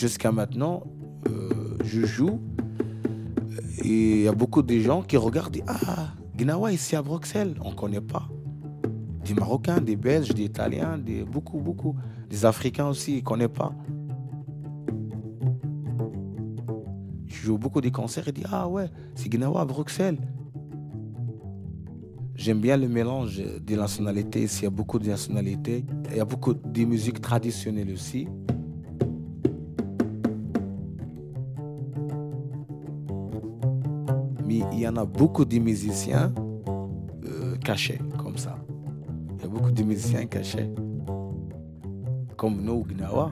jusqu'à maintenant, euh, je joue et il y a beaucoup de gens qui regardent et Ah, Gnawa ici à Bruxelles, on ne connaît pas. Des Marocains, des Belges, des Italiens, des, beaucoup, beaucoup. Des Africains aussi, ils ne connaissent pas. Je joue beaucoup des concerts et dis Ah ouais, c'est Gnawa à Bruxelles. J'aime bien le mélange des nationalités. Ici, il y a beaucoup de nationalités. Il y a beaucoup de musiques traditionnelles aussi. En a beaucoup de musiciens euh, cachés, comme ça. Il y a beaucoup de musiciens cachés, comme nous, Gnawa.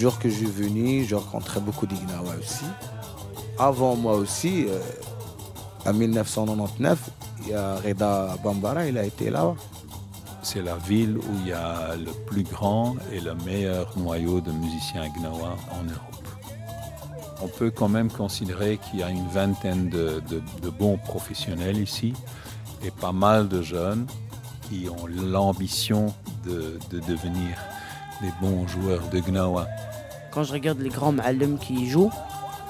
Jour que je suis venu, je rencontrais beaucoup d'Ignawa aussi. Avant moi aussi, euh, en 1999, il y a Reda Bambara, il a été là. C'est la ville où il y a le plus grand et le meilleur noyau de musiciens gnawa en Europe. On peut quand même considérer qu'il y a une vingtaine de bons professionnels ici et pas mal de jeunes qui ont l'ambition de, de devenir des bons joueurs de gnawa. Quand je regarde les grands Ma'alem qui jouent,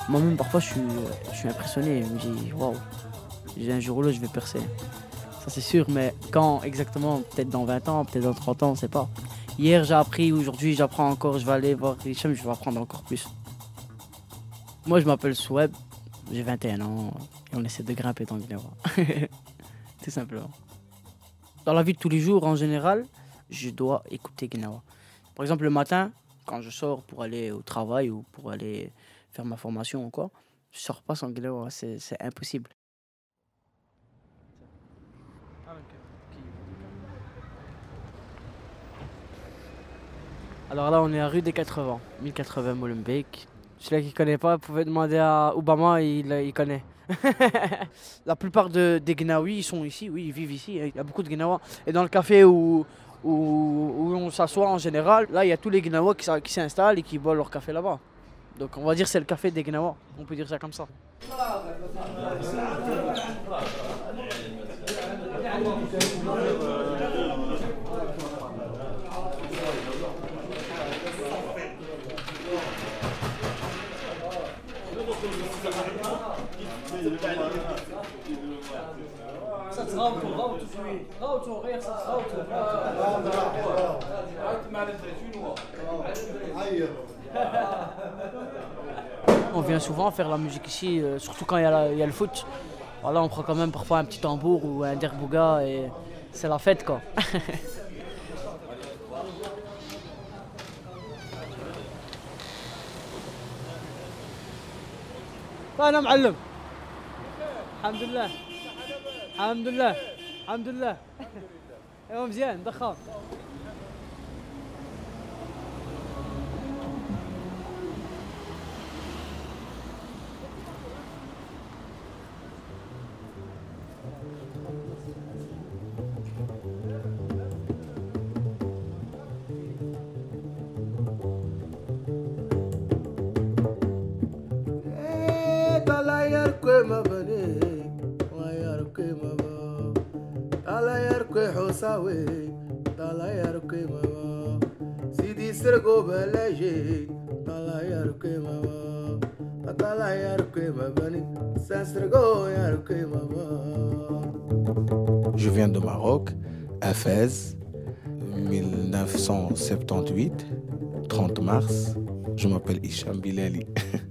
moi-même parfois je suis, impressionné. Je me dis, waouh, un jour ou l'autre je vais percer. Ça c'est sûr, mais quand exactement Peut-être dans 20 ans, peut-être dans 30 ans, on ne sait pas. Hier j'ai appris, aujourd'hui j'apprends encore, je vais aller voir Hicham, je vais apprendre encore plus. Moi je m'appelle Soueb, j'ai 21 ans et on essaie de grimper dans le. Tout simplement. Dans la vie de tous les jours en général, je dois écouter Gnawa. Par exemple, le matin, quand je sors pour aller au travail ou pour aller faire ma formation ou quoi, je sors pas sans Gnawa, c'est c'est impossible. Alors là, on est à rue des 80, 1080 Molenbeek. Celui qui connaît pas, pouvait demander à Obama, il, il connaît. La plupart de, des Gnawi, ils sont ici, oui, ils vivent ici. Il y a beaucoup de Gnawa. Et dans le café où, où, on s'assoit en général, là, il y a tous les Gnawa qui, s'installent et qui boivent leur café là-bas. Donc on va dire c'est le café des Gnawa. On peut dire ça comme ça. On vient souvent faire la musique ici, euh, surtout quand il y, a la- il y a le foot. Voilà, on prend quand même parfois un petit tambour ou un derbouga et c'est la fête quoi. انا معلم الحمد لله الحمد لله الحمد لله. أيوه مزيان ضخام Je viens de Maroc, à Fès, 1978, 30 mars. Je m'appelle Hicham Bilali.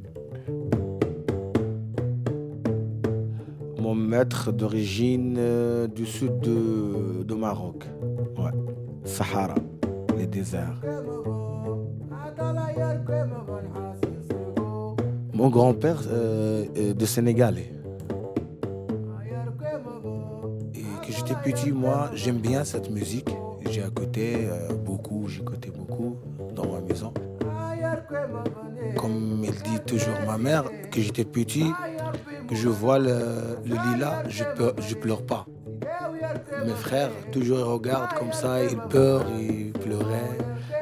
D'origine euh, du sud de, Maroc. Ouais. Sahara, les déserts. Mon grand-père euh, est de Sénégalais. Et que j'étais petit, moi, j'aime bien cette musique. J'ai écouté euh, beaucoup, j'écoutais beaucoup dans ma maison. Comme elle dit toujours ma mère, que j'étais petit, que je vois le, le lilas, je, peux, je pleure pas. Mes frères, toujours ils regardent comme ça, ils pleurent, ils pleuraient.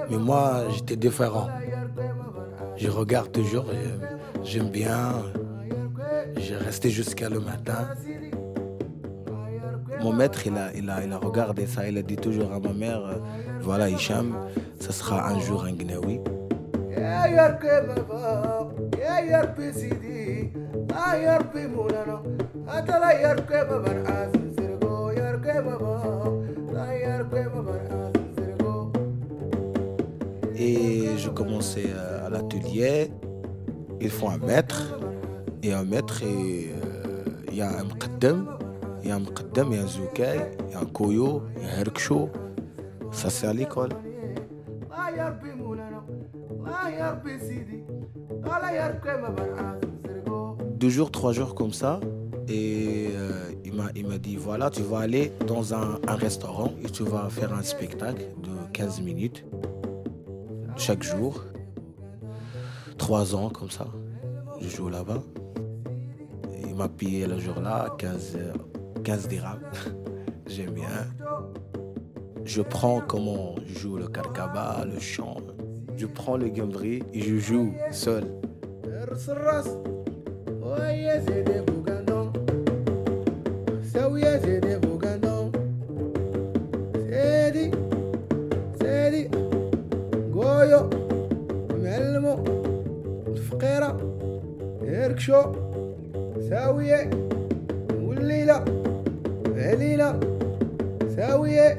Mais moi, j'étais différent. Je regarde toujours, j'aime bien. J'ai resté jusqu'à le matin. Mon maître, il a, il, a, il a regardé ça, il a dit toujours à ma mère, euh, voilà Hicham, ça sera un jour un Et je commençais à l'atelier. Il faut un maître. Et un maître, et, euh, il y a un mqaddam, il y a un mqaddam, il y a un zoukay, il y a un koyo, il y a un herksho. Ça, c'est à l'école. Deux jours, trois jours comme ça. Et euh, il m'a dit voilà, tu vas aller dans un, restaurant et tu vas faire un spectacle de 15 minutes chaque jour. Trois ans comme ça. Je joue là-bas. Il m'a payé le jour-là 15, euh, 15 dirhams. J'aime bien. Je prends comment je joue le karkaba, le chant. Je prends le gambri et je joue seul. Oye, se de bugandon. Sawye se de bugandon. Sedi, sedi. Goyo, معلمو الفقيرة هركشو ساوية والليلة علينا ساوية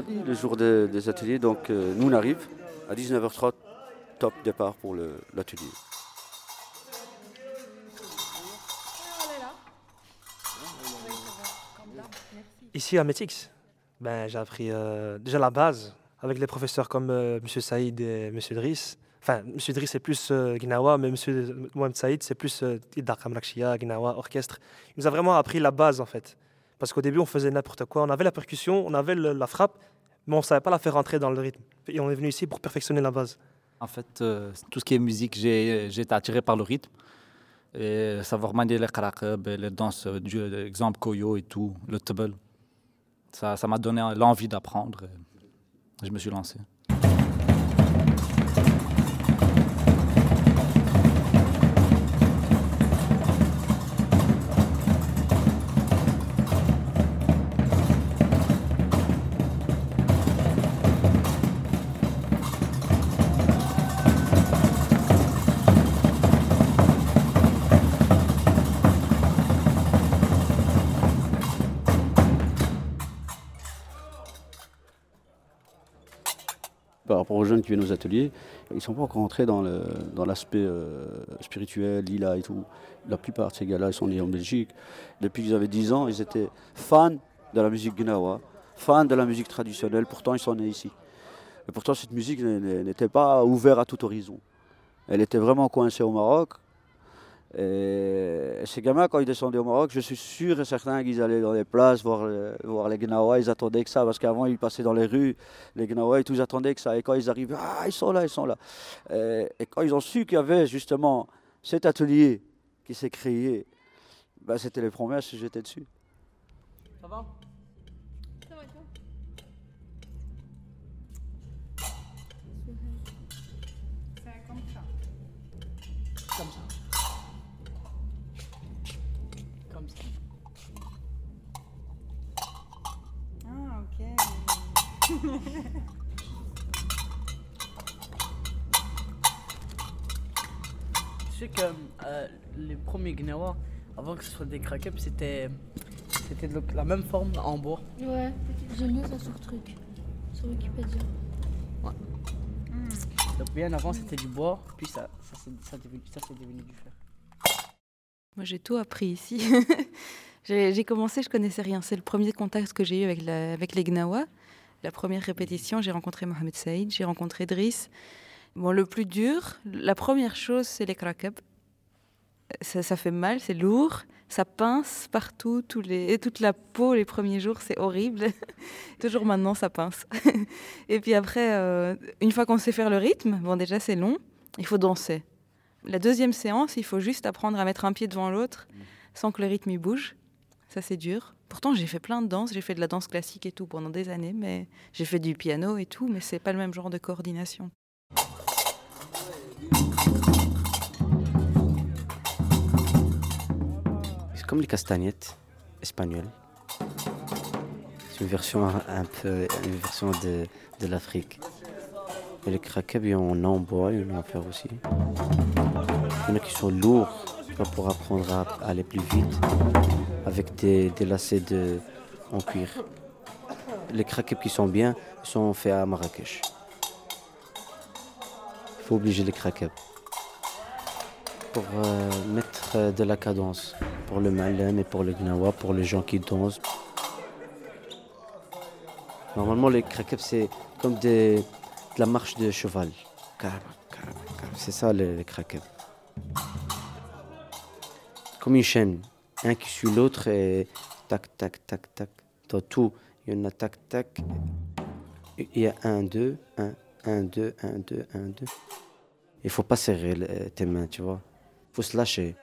le jour de- des ateliers, donc euh, nous on arrive à 19h30, top départ pour l'atelier. Ici à Métix, ben, j'ai appris euh, déjà la base avec les professeurs comme euh, M. Saïd et M. Driss. Enfin, M. Driss c'est plus euh, Gnawa, mais M. Mohamed Saïd c'est plus euh, Idar Kamrakshia, Gnawa, orchestre. Il nous a vraiment appris la base en fait. Parce qu'au début on faisait n'importe quoi. On avait la percussion, on avait la frappe, mais on ne savait pas la faire rentrer dans le rythme. Et on est venu ici pour perfectionner la base. En fait, euh, tout ce qui est musique, j'ai été attiré par le rythme. Et savoir manier les karakab, les danses, euh, du exemple Koyo et tout, le tubble. Ça m'a donné l'envie d'apprendre. Je me suis lancé. Ateliers, ils ne sont pas encore entrés dans l'aspect euh, spirituel, lila et tout. La plupart de ces gars-là, ils sont nés en Belgique. Depuis qu'ils avaient 10 ans, ils étaient fans de la musique gnawa, fans de la musique traditionnelle. Pourtant, ils sont nés ici. Et pourtant, cette musique n'était pas ouverte à tout horizon. Elle était vraiment coincée au Maroc. Et ces gamins, quand ils descendaient au Maroc, je suis sûr et certain qu'ils allaient dans les places voir, euh, voir les Gnawa. Ils attendaient que ça, parce qu'avant, ils passaient dans les rues, les Gnawa, et tous attendaient que ça. Et quand ils arrivaient, ah, ils sont là, ils sont là. Et, et quand ils ont su qu'il y avait justement cet atelier qui s'est créé, ben, c'était les premiers à se jeter dessus. Ça va Ça va, toi? C'est comme ça. Comme ça. Tu sais que euh, les premiers Gnawa, avant que ce soit des crack-ups, c'était c'était de la même forme en bois. Ouais, j'ai lu ça sur truc, sur Wikipédia. Donc bien avant c'était du bois, puis ça, ça, s'est- ça, devenu- ça c'est devenu du fer. Moi, j'ai tout appris ici. j'ai j'ai commencé, je connaissais rien. C'est le premier contact que j'ai eu avec, la- avec les Gnawa. La première répétition, j'ai rencontré Mohamed Saïd, j'ai rencontré Driss. Bon, le plus dur, la première chose, c'est les crack-up. Ça, ça fait mal, c'est lourd, ça pince partout, tous les, toute la peau les premiers jours, c'est horrible. Toujours maintenant, ça pince. et puis après, euh, une fois qu'on sait faire le rythme, bon, déjà c'est long, il faut danser. La deuxième séance, il faut juste apprendre à mettre un pied devant l'autre sans que le rythme y bouge. Ça, c'est dur. Pourtant, j'ai fait plein de danses. J'ai fait de la danse classique et tout pendant des années, mais j'ai fait du piano et tout, mais c'est pas le même genre de coordination. C'est comme les castagnettes espagnoles. C'est une version un, peu une version de, de l'Afrique. Et les craquettes, y en bois, y en fer aussi. Il y en a qui sont lourds pour apprendre à aller plus vite avec des, lacets de, en cuir. Les craquettes qui sont bien sont faits à Marrakech. Il faut obliger les craquettes pour euh, mettre euh, de la cadence pour le malem et pour le gnawa, pour les gens qui dansent. Normalement, les craquettes, c'est comme des, de la marche de cheval. C'est ça, les, les. Comme une chaîne. Un qui suit l'autre et tac, tac, tac, tac. Dans tout, il y en a tac, tac. Il y a un, deux, un, un, deux, un, deux, un, deux. Il faut pas serrer le- tes mains, tu vois. Il faut se lâcher.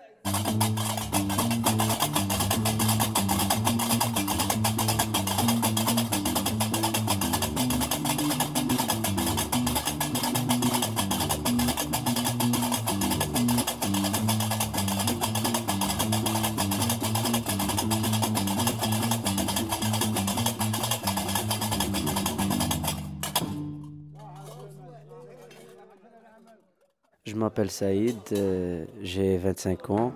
M'appelle Saïd, euh, j'ai 25 ans,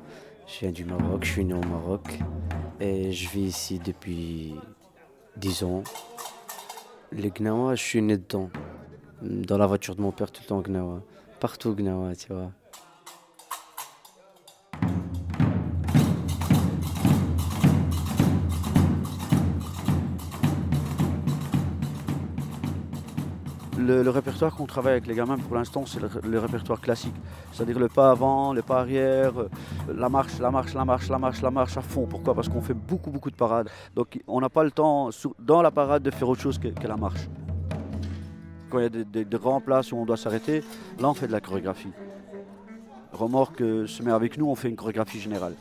je viens du Maroc, je suis né au Maroc et je vis ici depuis 10 ans. Les Gnawa, je suis né dedans. Dans la voiture de mon père, tout le temps Gnawa. Partout Gnawa, tu vois. Le, répertoire qu'on travaille avec les gamins pour l'instant, c'est le, répertoire classique. C'est-à-dire le pas avant, le pas arrière, euh, la marche, la marche, la marche, la marche, la marche à fond. Pourquoi? Parce qu'on fait beaucoup, beaucoup de parades. Donc on n'a pas le temps, dans la parade, de faire autre chose que, que la marche. Quand il y a des, des- des grands places où on doit s'arrêter, là on fait de la chorégraphie. Remorque euh, se met avec nous, on fait une chorégraphie générale.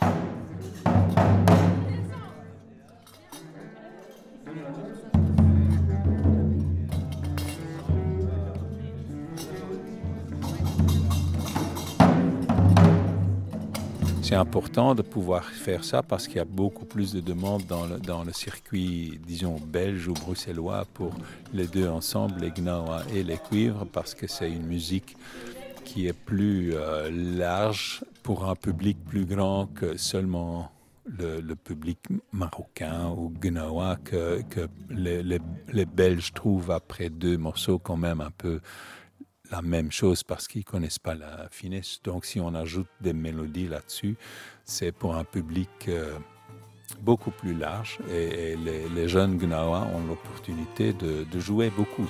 C'est important de pouvoir faire ça parce qu'il y a beaucoup plus de demandes dans le, circuit, disons, belge ou bruxellois pour les deux ensemble, les gnawa et les cuivres, parce que c'est une musique qui est plus euh, large pour un public plus grand que seulement le, public marocain ou gnawa que, les Belges trouvent après deux morceaux quand même un peu la même chose parce qu'ils connaissent pas la finesse. Donc si on ajoute des mélodies là-dessus, c'est pour un public euh, beaucoup plus large et, les, jeunes Gnawa ont l'opportunité de jouer beaucoup.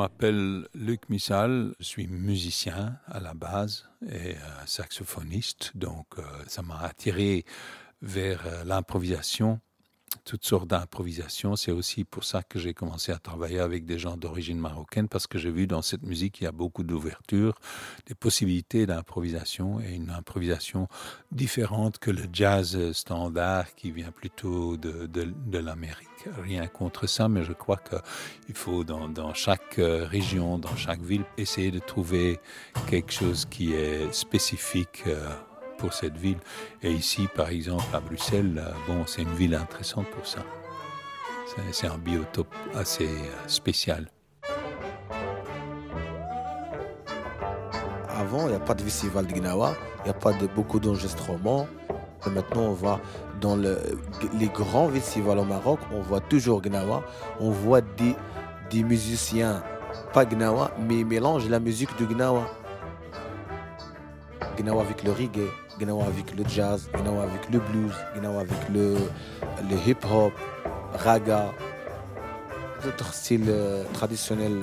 M'appelle Luc Missal, je suis musicien à la base et euh, saxophoniste, donc euh, ça m'a attiré vers euh, l'improvisation toutes sortes d'improvisations. C'est aussi pour ça que j'ai commencé à travailler avec des gens d'origine marocaine, parce que j'ai vu dans cette musique qu'il y a beaucoup d'ouverture, des possibilités d'improvisation et une improvisation différente que le jazz standard qui vient plutôt de, de, de l'Amérique. Rien contre ça, mais je crois qu'il faut dans, dans, chaque euh, région, dans chaque ville, essayer de trouver quelque chose qui est spécifique. Euh, pour cette ville. Et ici, par exemple, à Bruxelles, bon, c'est une ville intéressante pour ça. C'est un biotope assez spécial. Avant, il n'y a pas de festival de Gnawa, il n'y a pas de, beaucoup d'enregistrements. Maintenant, on va dans le, les grands festivals au Maroc, on voit toujours Gnawa, on voit des, musiciens, pas Gnawa, mais mélangent la musique de Gnawa. Gnawa avec le reggae, Gnawa avec le jazz, avec le blues, avec le, le hip-hop, raga, d'autres styles traditionnels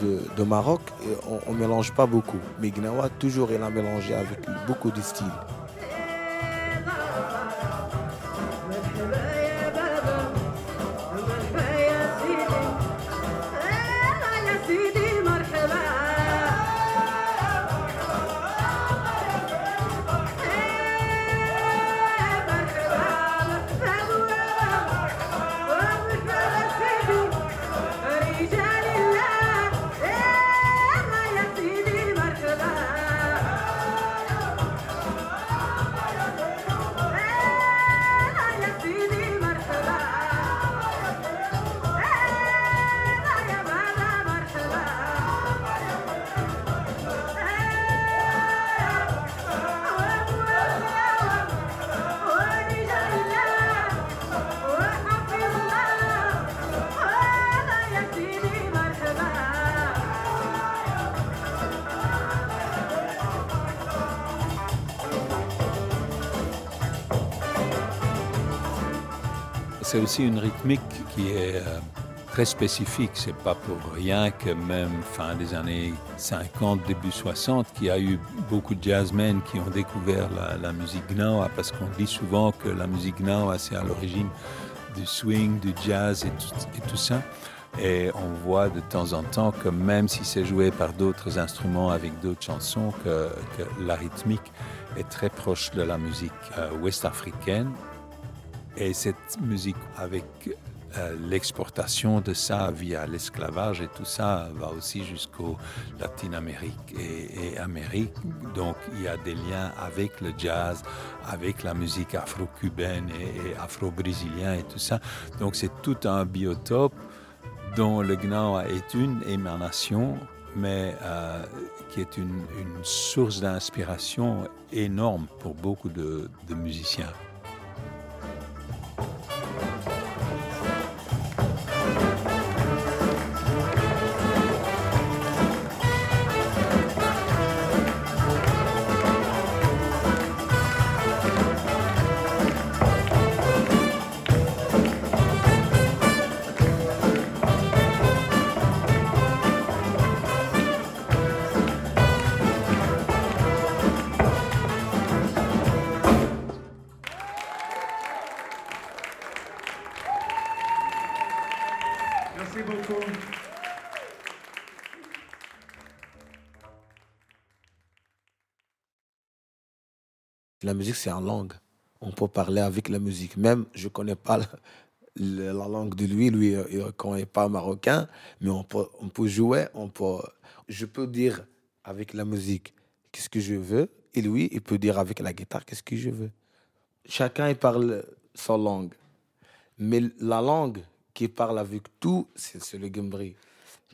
de, de Maroc. On ne mélange pas beaucoup. Mais Gnawa, toujours, il a mélangé avec beaucoup de styles. Aussi une rythmique qui est euh, très spécifique. C'est pas pour rien que même fin des années 50, début 60, qu'il y a eu beaucoup de jazzmen qui ont découvert la, musique gnawa, parce qu'on dit souvent que la musique gnawa, c'est à l'origine du swing, du jazz et tout, ça. Et on voit de temps en temps que même si c'est joué par d'autres instruments avec d'autres chansons, que, que, la rythmique est très proche de la musique euh, ouest-africaine et cette musique, avec euh, l'exportation de ça via l'esclavage et tout ça, va aussi jusqu'au Latin-Amérique et, et, Amérique. Donc il y a des liens avec le jazz, avec la musique afro-cubaine et, afro-brésilienne et tout ça. Donc c'est tout un biotope dont le Gnawa est une émanation mais euh, qui est une, source d'inspiration énorme pour beaucoup de musiciens. Thank you. La musique, c'est en langue. On peut parler avec la musique. Même, je ne connais pas la, la, langue de lui. Lui, il ne connaît pas marocain. Mais on peut, on peut jouer. On peut, je peux dire avec la musique qu'est-ce que je veux. Et lui, il peut dire avec la guitare qu'est-ce que je veux. Chacun, il parle sa langue. Mais la langue qui parle avec tout, c'est le Gembri.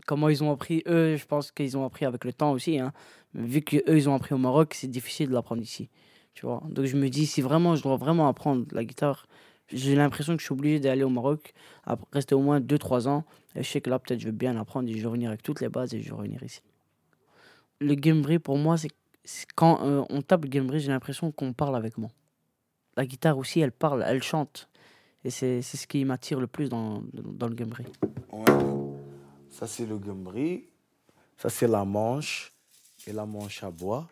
Comment ils ont appris, eux, je pense qu'ils ont appris avec le temps aussi. Hein. Vu qu'eux, ils ont appris au Maroc, c'est difficile de l'apprendre ici. Tu vois Donc je me dis, si vraiment je dois vraiment apprendre la guitare, j'ai l'impression que je suis obligé d'aller au Maroc, rester au moins 2-3 ans. Et je sais que là, peut-être, je vais bien apprendre et je vais revenir avec toutes les bases et je vais revenir ici. Le Gembri, pour moi, c'est quand euh, on tape Gembri, j'ai l'impression qu'on parle avec moi. La guitare aussi, elle parle, elle chante. Et c'est ce qui m'attire le plus dans, dans le Gembri. Ouais. Ça, c'est le gambri. Ça, c'est la manche. Et la manche à bois.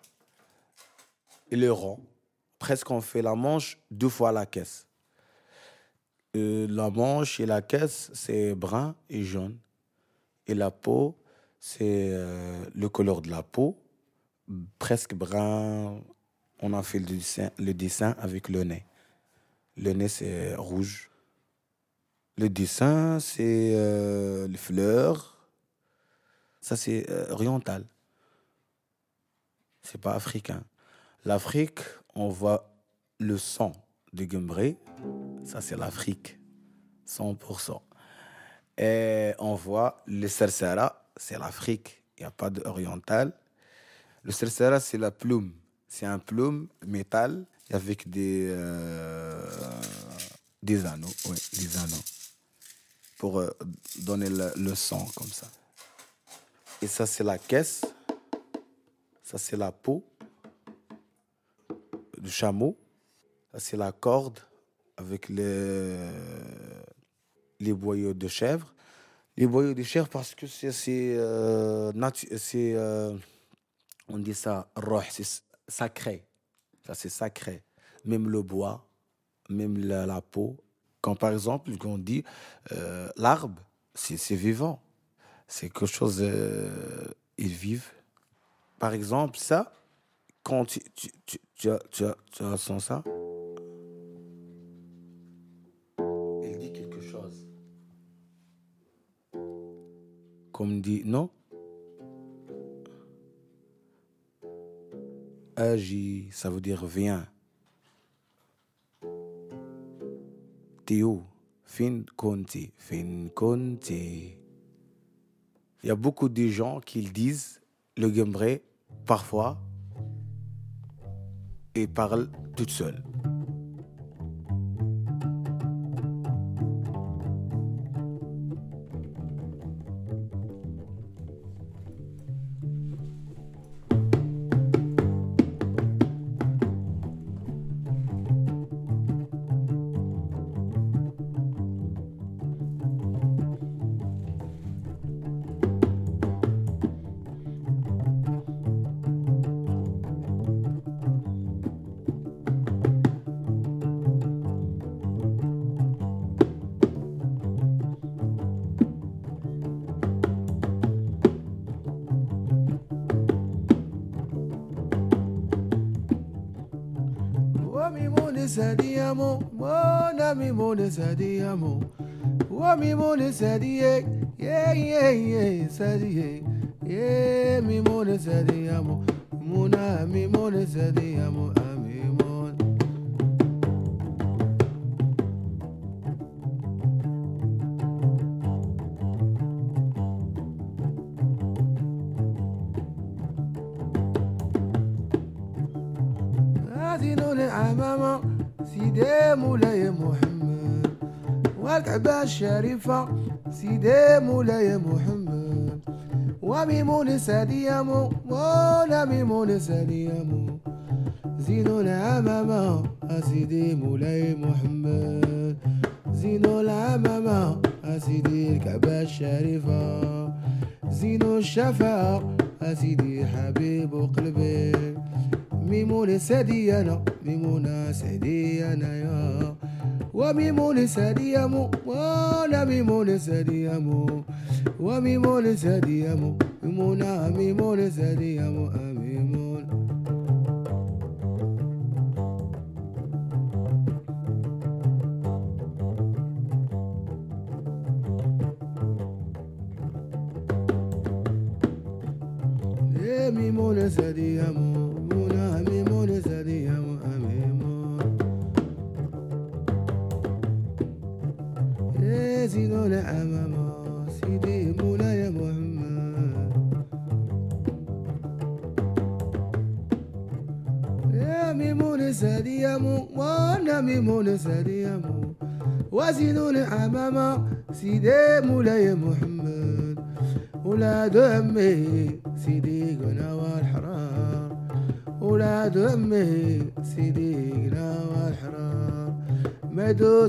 Et le rond. Presque, on fait la manche deux fois la caisse. Euh, la manche et la caisse, c'est brun et jaune. Et la peau, c'est euh, le couleur de la peau, presque brun. On a fait le dessin, le dessin avec le nez. Le nez, c'est rouge. Le dessin, c'est euh, les fleurs. Ça, c'est oriental. C'est pas africain. L'Afrique, on voit le sang de Gumbré. Ça, c'est l'Afrique. 100%. Et on voit le Sersera, c'est l'Afrique. Il n'y a pas d'oriental. Le Sersera, c'est la plume. C'est un plume métal avec des, euh, des anneaux. Des anneaux. Pour euh, donner le, le son comme ça. Et ça, c'est la caisse. Ça, c'est la peau du chameau. C'est la corde avec les, les boyaux de chèvre. Les boyaux de chèvre parce que c'est, c'est, euh, euh, on dit ça, roh, c'est sacré. Ça, c'est sacré. Même le bois, même la, peau. Quand par exemple, on dit euh, l'arbre, c'est, c'est vivant. C'est quelque chose, euh, ils vivent. Par exemple, ça, quand tu, tu, tu, tu, as- tu, as- tu as sens ça, il dit quelque chose. Comme dit, non? Agis, ça veut dire viens. Théo, fin conti, fin conti. Il y a beaucoup de gens qui disent, le gembré, parfois, et parle toute seule. monesa diamo, mona mi monesa diamo. Wa mi monesa die, yeah yeah yeah, sadie. Yeah mi monesa diamo, mona mi monesa diamo. سيدي مولاي محمد وميمون سديامو مولا ميمون سديامو زينو العمامة سيدي مولاي محمد زينو العمامة سيدي الكعبة الشريفة زينو الشفاعة سيدي حبيب قلبي ميمون سدي أنا ميمونة سدي أنا يا. وميمون سديمو ولا ميمون سديمو وميمون سديمو ميمونا ميمون سديمو ميمون ميمون سديمو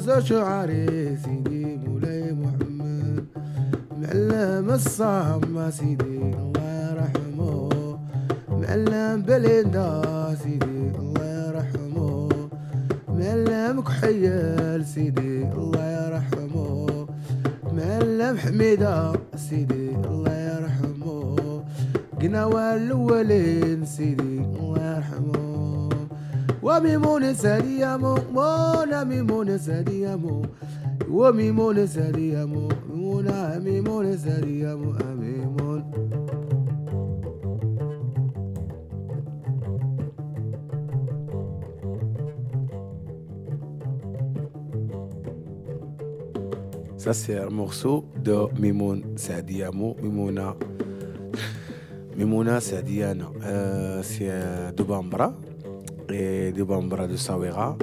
مدوز شعري سيدي مولاي محمد معلم الصام سيدي وميمون سريامو مونا ميمون سريامو وميمون سريامو مونا ميمون سريامو أميمون Ça, c'est un morceau de Mimoun Sadiamo, Mimouna. Mimouna Sadiana. Euh, c'est euh, de Bambra et de Bambra de Sawera.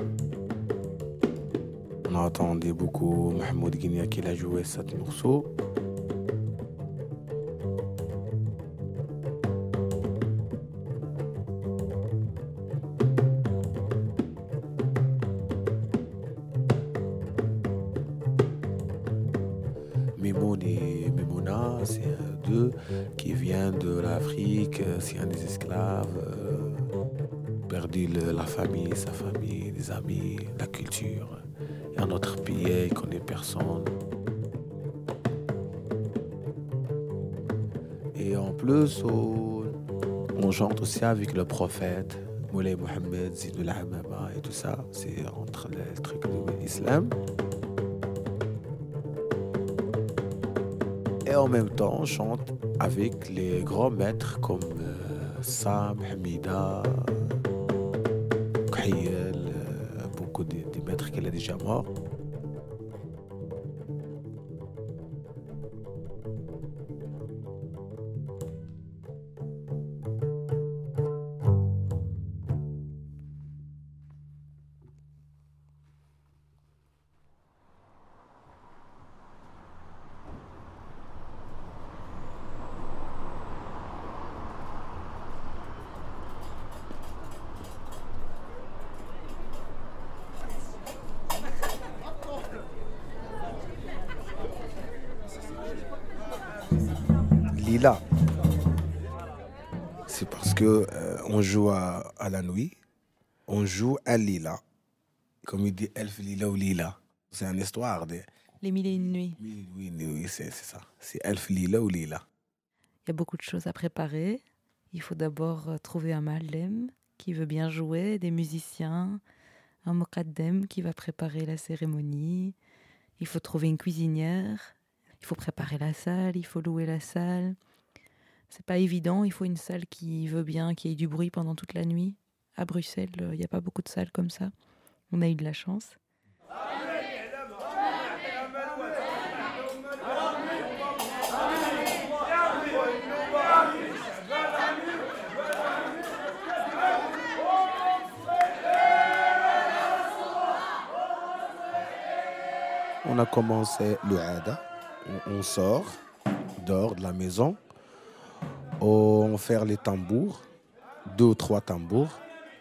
On a entendu beaucoup Mahmoud Guinea qui a joué ce morceau. Sa famille, des amis, la culture. Et un autre pays, il connaît personne. Et en plus, on chante aussi avec le prophète, Moulay Mohamed, Zidul Hamama et tout ça. C'est entre les trucs de l'islam. Et en même temps, on chante avec les grands maîtres comme euh, Sam, Hamida, Euh, beaucoup de- des maîtres qu'elle a déjà morts. Lila. Comme il dit Elf Lila ou Lila. C'est une histoire de. Les mille et une nuits. Oui, oui, oui, c'est c'est ça. C'est Elf Lila ou Lila. Il y a beaucoup de choses à préparer. Il faut d'abord euh, trouver un malem qui veut bien jouer, des musiciens, un mokaddem qui va préparer la cérémonie. Il faut trouver une cuisinière. Il faut préparer la salle, il faut louer la salle. C'est pas évident, il faut une salle qui veut bien, qui ait du bruit pendant toute la nuit. À Bruxelles, euh, il n'y a pas beaucoup de salles comme ça. On a eu de la chance. On a commencé le Hada. On, on sort, dehors de la maison. On fait les tambours, deux ou trois tambours,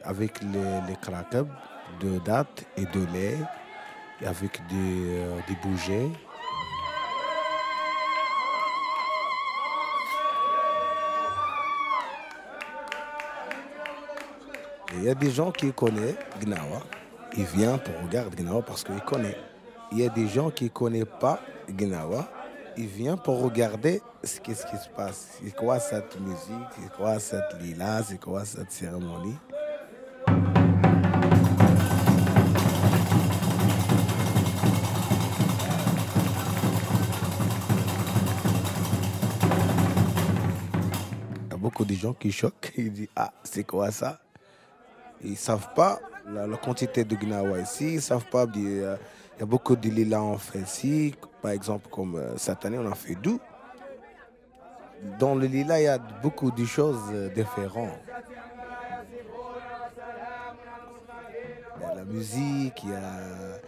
avec les, les krakab de date et de lait, avec des, euh, des bougies. Il y a des gens qui connaissent Gnawa. Ils viennent pour regarder Gnawa parce qu'ils connaissent. Il y a des gens qui ne connaissent pas Gnawa. Ils viennent pour regarder ce qu'est-ce qui se passe. C'est quoi cette musique, c'est quoi cette lila, c'est quoi cette cérémonie? Gens qui choquent. Ils disent Ah, c'est quoi ça? Ils ne savent pas la, quantité de gnawa ici. Ils ne savent pas. Il y, a, il y a beaucoup de lilas en fait ici. Par exemple, comme euh, cette année, on a fait d'où. Dans le lilas, il y a beaucoup de choses euh, différentes. Il y a la musique, il y a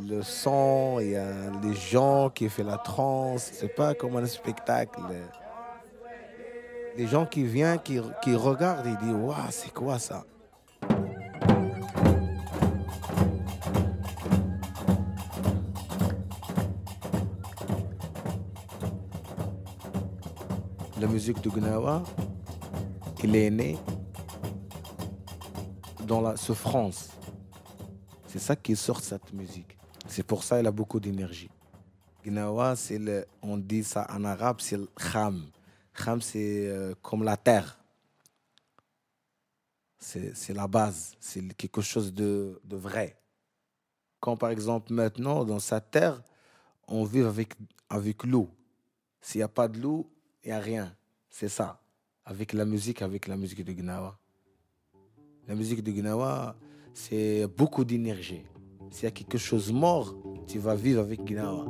le son, il y a les gens qui font la trance. C'est pas comme un spectacle. Les gens qui viennent, qui, qui regardent, ils disent Waouh, c'est quoi ça? La musique de Gnawa, il est né dans la souffrance. C'est ça qui sort cette musique. C'est pour ça qu'il a beaucoup d'énergie. Gnawa, c'est le, on dit ça en arabe, c'est le kham. Kham, c'est euh, comme la terre. C'est la base, c'est quelque chose de, de vrai. Quand par exemple maintenant, dans sa terre, on vit avec, avec l'eau. S'il n'y a pas de l'eau, il n'y a rien. C'est ça. Avec la musique, avec la musique de Gnawa. La musique de Gnawa, c'est beaucoup d'énergie. S'il y a quelque chose mort, tu vas vivre avec Gnawa.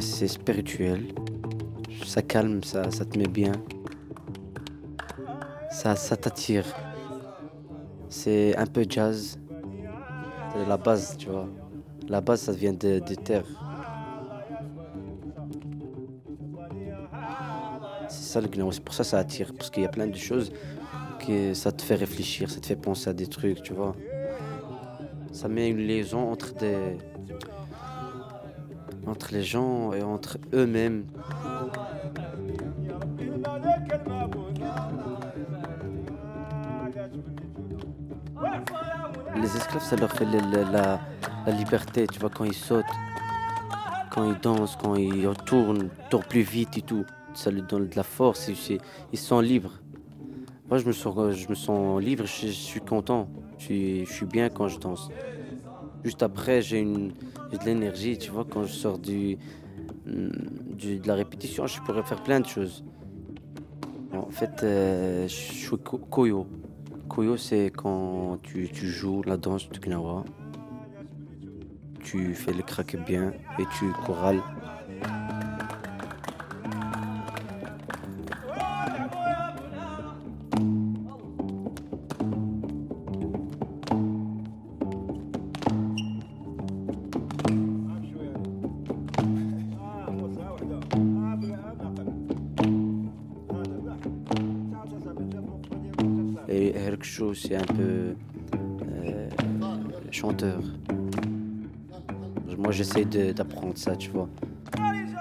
C'est spirituel. Ça calme, ça, ça te met bien. Ça, ça t'attire. C'est un peu jazz. C'est la base, tu vois. La base, ça vient de, de terre. C'est ça le gnawa, c'est pour ça que ça attire. Parce qu'il y a plein de choses que ça te fait réfléchir, ça te fait penser à des trucs, tu vois. Ça met une liaison entre des, entre les gens et entre eux-mêmes. Les esclaves, ça leur fait la, liberté, tu vois, quand ils sautent, quand ils dansent, quand ils retournent, tournent plus vite et tout. Ça leur donne de la force, et ils sont libres. Moi, je me sens, je me sens libre, je, suis content, je suis bien quand je danse. Juste après, j'ai une, de l'énergie, tu vois, quand je sors du, du- de la répétition, je pourrais faire plein de choses. En fait, euh, je suis ko- koyo. Koyo, c'est quand tu, tu joues la danse du Gnawa. Tu fais le craquet bien et tu chorales. Un peu euh, chanteur. Moi, j'essaie d'apprendre ça, tu vois,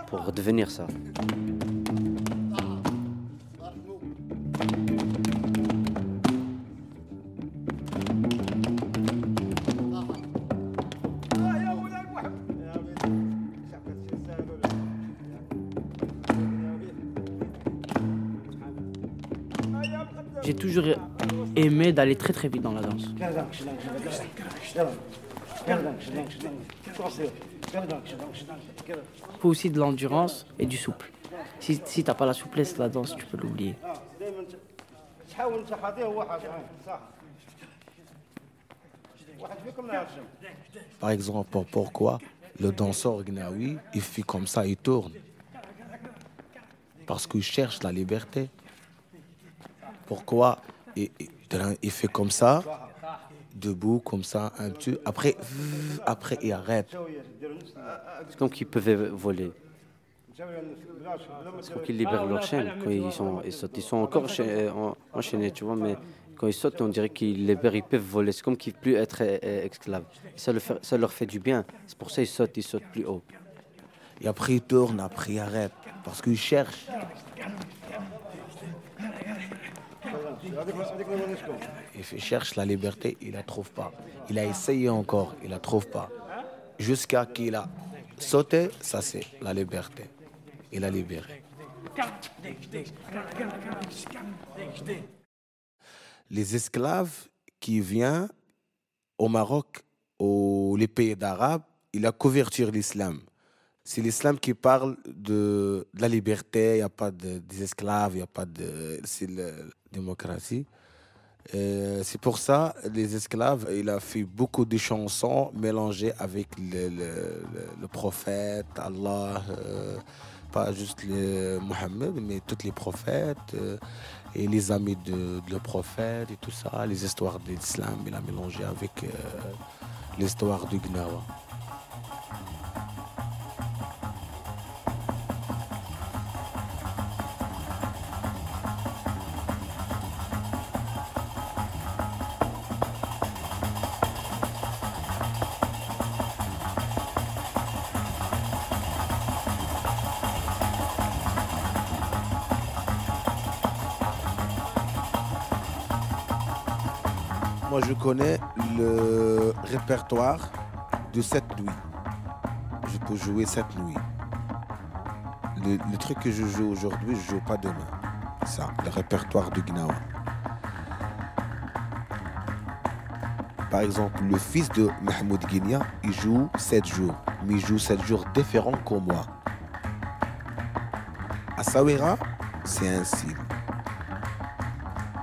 pour devenir ça. J'ai toujours aimé d'aller très très vite dans la danse. Il faut aussi de l'endurance et du souple. Si, si t'as pas la souplesse la danse, tu peux l'oublier. Par exemple, pour- pourquoi le danseur gnawi, il fait comme ça, il tourne? Parce qu'il cherche la liberté. Pourquoi il, il- il fait comme ça, debout, comme ça, un petit. Après, après il arrête. Comme qu'ils peuvent voler. C'est comme qu'ils libèrent leur chaîne quand ils, sont, ils sautent. Ils sont encore en- enchaînés, tu vois, mais quand ils sautent, on dirait qu'ils libèrent, ils peuvent voler. C'est comme qu'ils ne peuvent plus être euh, euh, esclaves. Ça, le fait- ça leur fait du bien. C'est pour ça qu'ils sautent, ils sautent plus haut. Et après, il tourne, après, il arrête. Parce qu'il cherche. Il cherche la liberté, il la trouve pas. Il a essayé encore, il la trouve pas. Jusqu'à qu'il a sauté, ça c'est la liberté. Il a libéré. Les esclaves qui viennent au Maroc, aux les pays d'Arabes, il a couverture l'islam. C'est l'islam qui parle de, la liberté, il n'y a pas de, des esclaves, il n'y a pas de... C'est la démocratie. C'est pour ça, les esclaves, il a fait beaucoup de chansons mélangées avec le, le- le- le prophète, Allah, euh, pas juste les Mohammed, mais tous les prophètes euh, et les amis de, de le prophète et tout ça, les histoires de l'islam, il a mélangé avec euh, l'histoire du Gnawa. Je connais le répertoire de cette nuit. Je peux jouer cette nuit. Le, truc que je joue aujourd'hui, je joue pas demain. Ça, le répertoire du Gnawa. Par exemple, le fils de Mahmoud Guinia, il joue 7 jours. Mais il joue 7 jours différents que moi. À Sawira, c'est un style.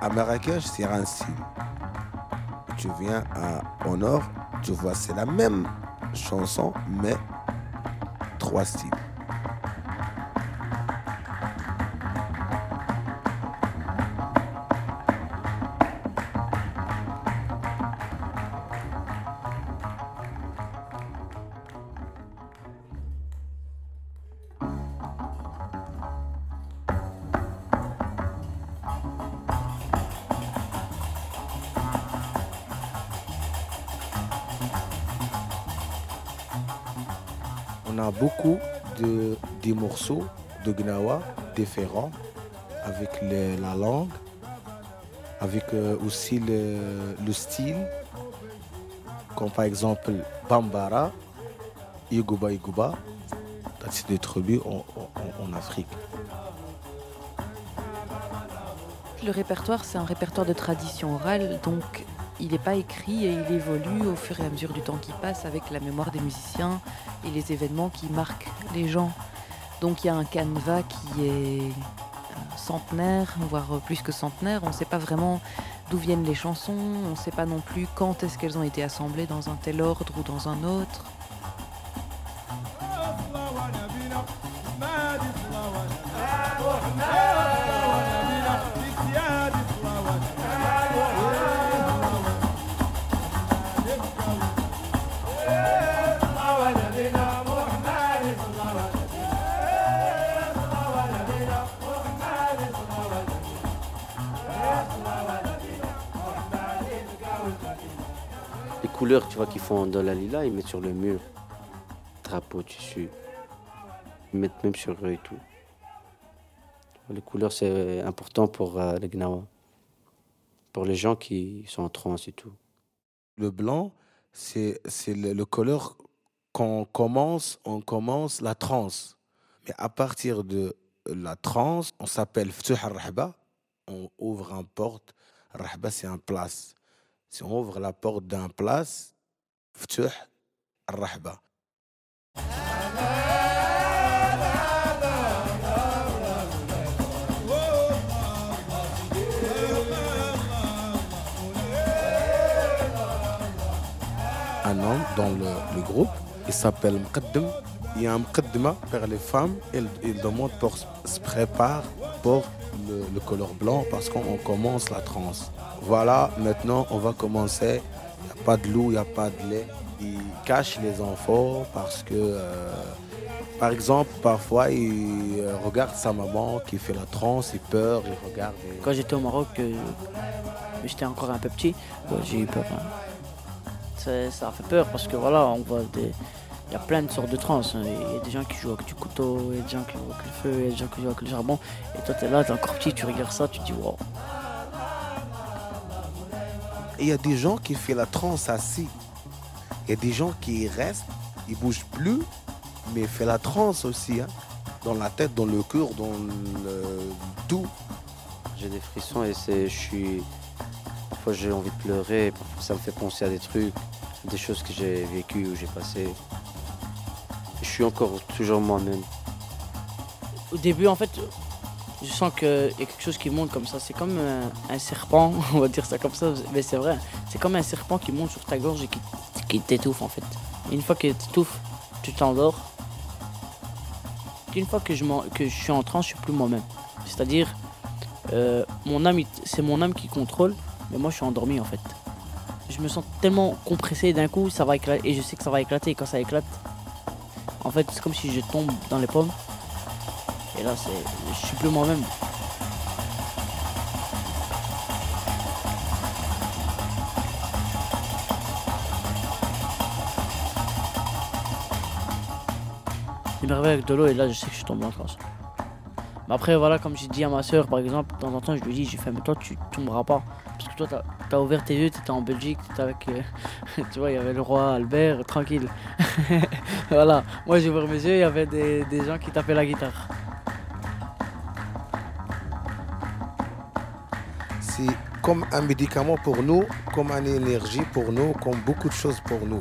À Marrakech, c'est un style viens à, au nord, tu vois, c'est la même chanson, mais trois styles. Gnawa différents avec la langue, avec euh, aussi le, le style, comme par exemple Bambara, Iguba Iguba, c'est des tribus en Afrique. Le répertoire, c'est un répertoire de tradition orale, donc il n'est pas écrit et il évolue au fur et à mesure du temps qui passe avec la mémoire des musiciens et les événements qui marquent les gens. Donc il y a un canevas qui est euh, centenaire, voire plus que centenaire. On ne sait pas vraiment d'où viennent les chansons, on ne sait pas non plus quand est-ce qu'elles ont été assemblées dans un tel ordre ou dans un autre. Couleurs, tu vois, qu'ils font dans la lila, ils mettent sur le mur. Drapeau, tissu. Ils mettent même sur eux et tout. Les couleurs, c'est important pour euh, les Gnawa. Pour les gens qui sont en transe et tout. Le blanc, c'est le, le couleur qu'on commence, on commence la transe. Mais à partir de la transe, on s'appelle Ftuh al-Rahba. On ouvre un porte. Rahba, c'est un place. Si on ouvre la porte d'un place, Ftuh al-Rahba. un homme dans le, groupe. Il s'appelle Mqaddim. Il y a un Mqaddima vers les femmes. Il, demande pour se prépare pour le, le couleur blanc parce qu'on commence la transe. Voilà, maintenant on va commencer. Il n'y a pas de loup, il n'y a pas de lait. Il cache les enfants parce que, euh, par exemple, parfois il euh, regarde sa maman qui fait la transe, il peur, il regarde. et- Quand j'étais au Maroc, euh, j'étais encore un peu petit, j'ai eu peur. hein. Ça fait peur parce que voilà, on voit des. Il y a plein de sortes de trans. hein. Il y a des gens qui jouent avec du couteau, il y a des gens qui jouent avec le feu, il y a des gens qui jouent avec le charbon. Et toi, t'es là, t'es encore petit, tu regardes ça, tu te dis wow. Et il y a des gens qui font la transe assis. Il y a des gens qui restent, ils bougent plus, mais ils font la transe aussi. hein. Dans la tête, dans le cœur, dans le tout. J'ai des frissons et c'est, je suis. Parfois j'ai envie de pleurer, parfois ça me fait penser à des trucs, des choses que j'ai vécues ou j'ai passées. Suis encore toujours moi-même. Au début, en fait, je sens qu'il y a quelque chose qui monte comme ça. C'est comme un, un serpent, on va dire ça comme ça, mais c'est vrai. C'est comme un serpent qui monte sur ta gorge et qui, qui t'étouffe en fait. Une fois qu'il t'étouffe, tu t'endors. qu'une fois que je, que je suis en transe, je suis plus moi-même. C'est-à-dire, euh, mon âme, c'est mon âme qui contrôle, mais moi je suis endormi en fait. Je me sens tellement compressé d'un coup, ça va éclater, et je sais que ça va éclater, et quand ça éclate, en fait, c'est comme si je tombe dans les pommes. Et là, c'est, je suis plus moi-même. Il me réveille avec de l'eau et là je sais que je suis tombé en transe. Mais après voilà comme j'ai dit à ma soeur par exemple, de temps en temps je lui dis, j'ai fait mais toi tu tomberas pas. Parce que toi t'as as ouvert tes yeux, t'étais en Belgique, t'étais avec euh, tu vois, il y avait le roi Albert, tranquille. voilà. Moi j'ai ouvert mes yeux, il y avait des, des gens qui tapaient la guitare. C'est comme un médicament pour nous, comme une énergie pour nous, comme beaucoup de choses pour nous.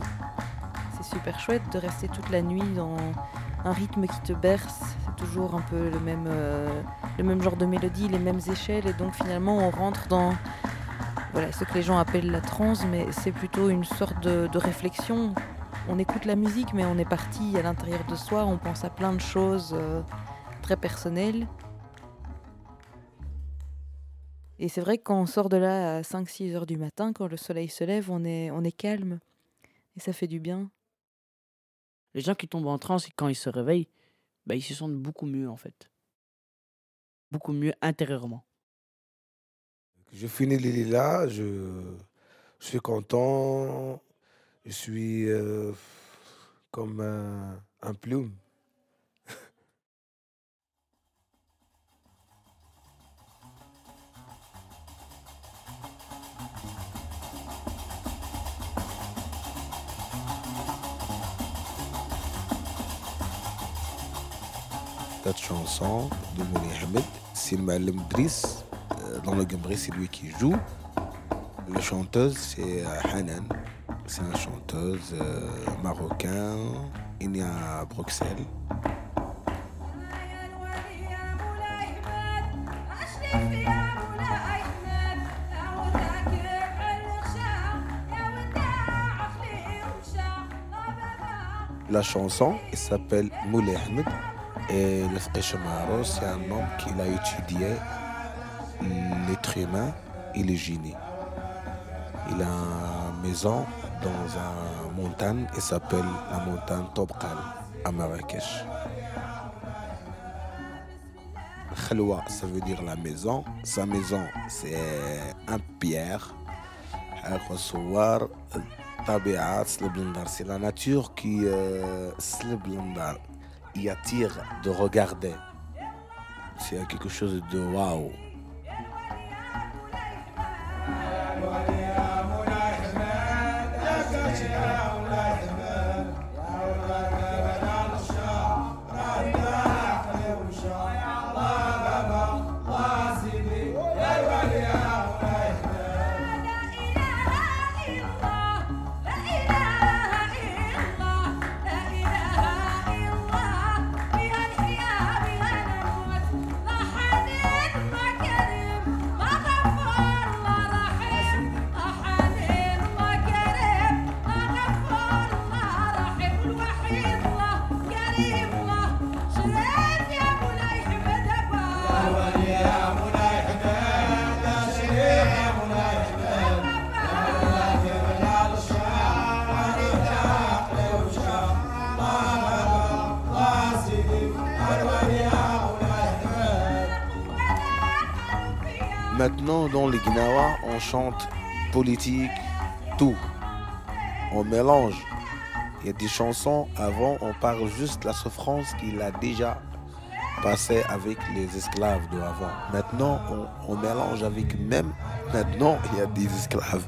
C'est super chouette de rester toute la nuit dans un rythme qui te berce. Toujours un peu le même, euh, le même genre de mélodie, les mêmes échelles. Et donc finalement, on rentre dans voilà, ce que les gens appellent la transe, mais c'est plutôt une sorte de, de réflexion. On écoute la musique, mais on est parti à l'intérieur de soi. On pense à plein de choses euh, très personnelles. Et c'est vrai que quand on sort de là à 5-6 heures du matin, quand le soleil se lève, on est, on est calme. Et ça fait du bien. Les gens qui tombent en transe, quand ils se réveillent, bah, ils se sentent beaucoup mieux en fait. Beaucoup mieux intérieurement. Je finis les lilas, je, je suis content, je suis euh, comme un, un plume. Cette chanson de Mouni Ahmed, c'est Malem Driss. Euh, Dans le Gambri, c'est lui qui joue. La chanteuse, c'est euh, Hanan. C'est une chanteuse euh, marocaine, née à Bruxelles. La chanson elle s'appelle Moulay Ahmed. Et le frère Chamaro, c'est un homme qui a étudié l'être humain et le génie. Il a une maison dans une montagne qui s'appelle la montagne Tobkal à Marrakech. Khalwa, ça veut dire la maison. Sa maison, c'est un pierre. sleblandar. C'est la nature qui euh, Il attire de regarder. C'est quelque chose de waouh. Maintenant, dans les Gnawa, on chante politique, tout. On mélange. Il y a des chansons, avant, on parle juste de la souffrance qu'il a déjà passée avec les esclaves de avant. Maintenant, on, on mélange avec même. Maintenant, il y a des esclaves.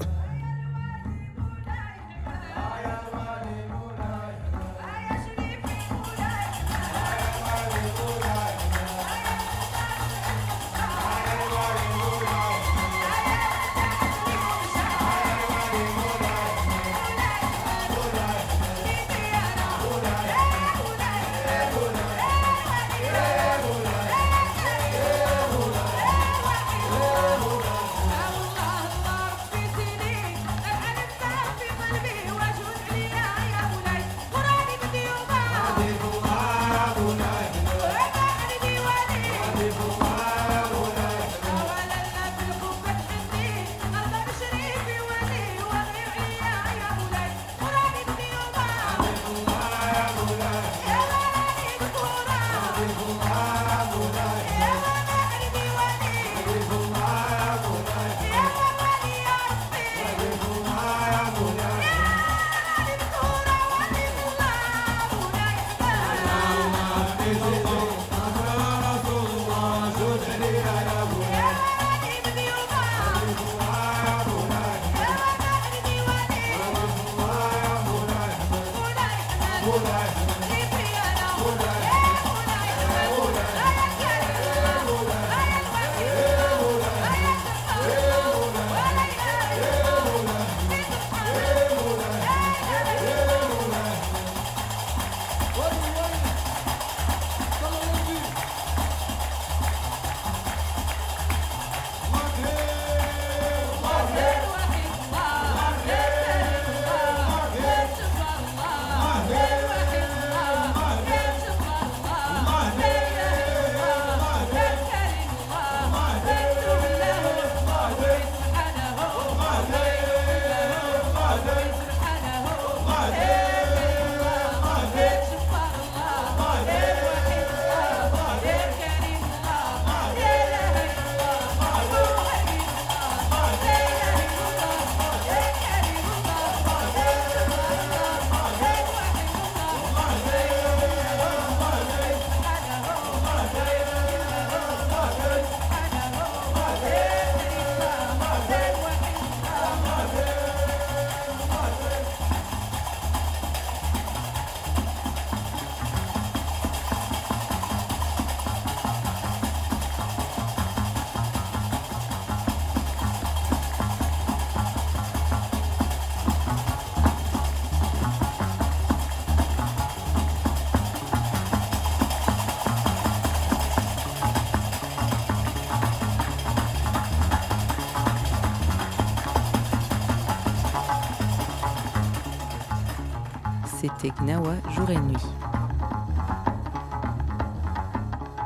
C'était Gnawa jour et nuit.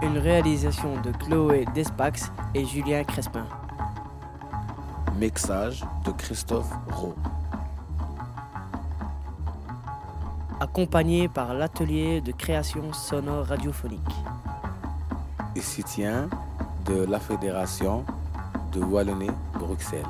Une réalisation de Chloé Despax et Julien Crespin. Mixage de Christophe Rowe. Accompagné par l'atelier de création sonore radiophonique. Et soutien de la Fédération de Wallonie Bruxelles.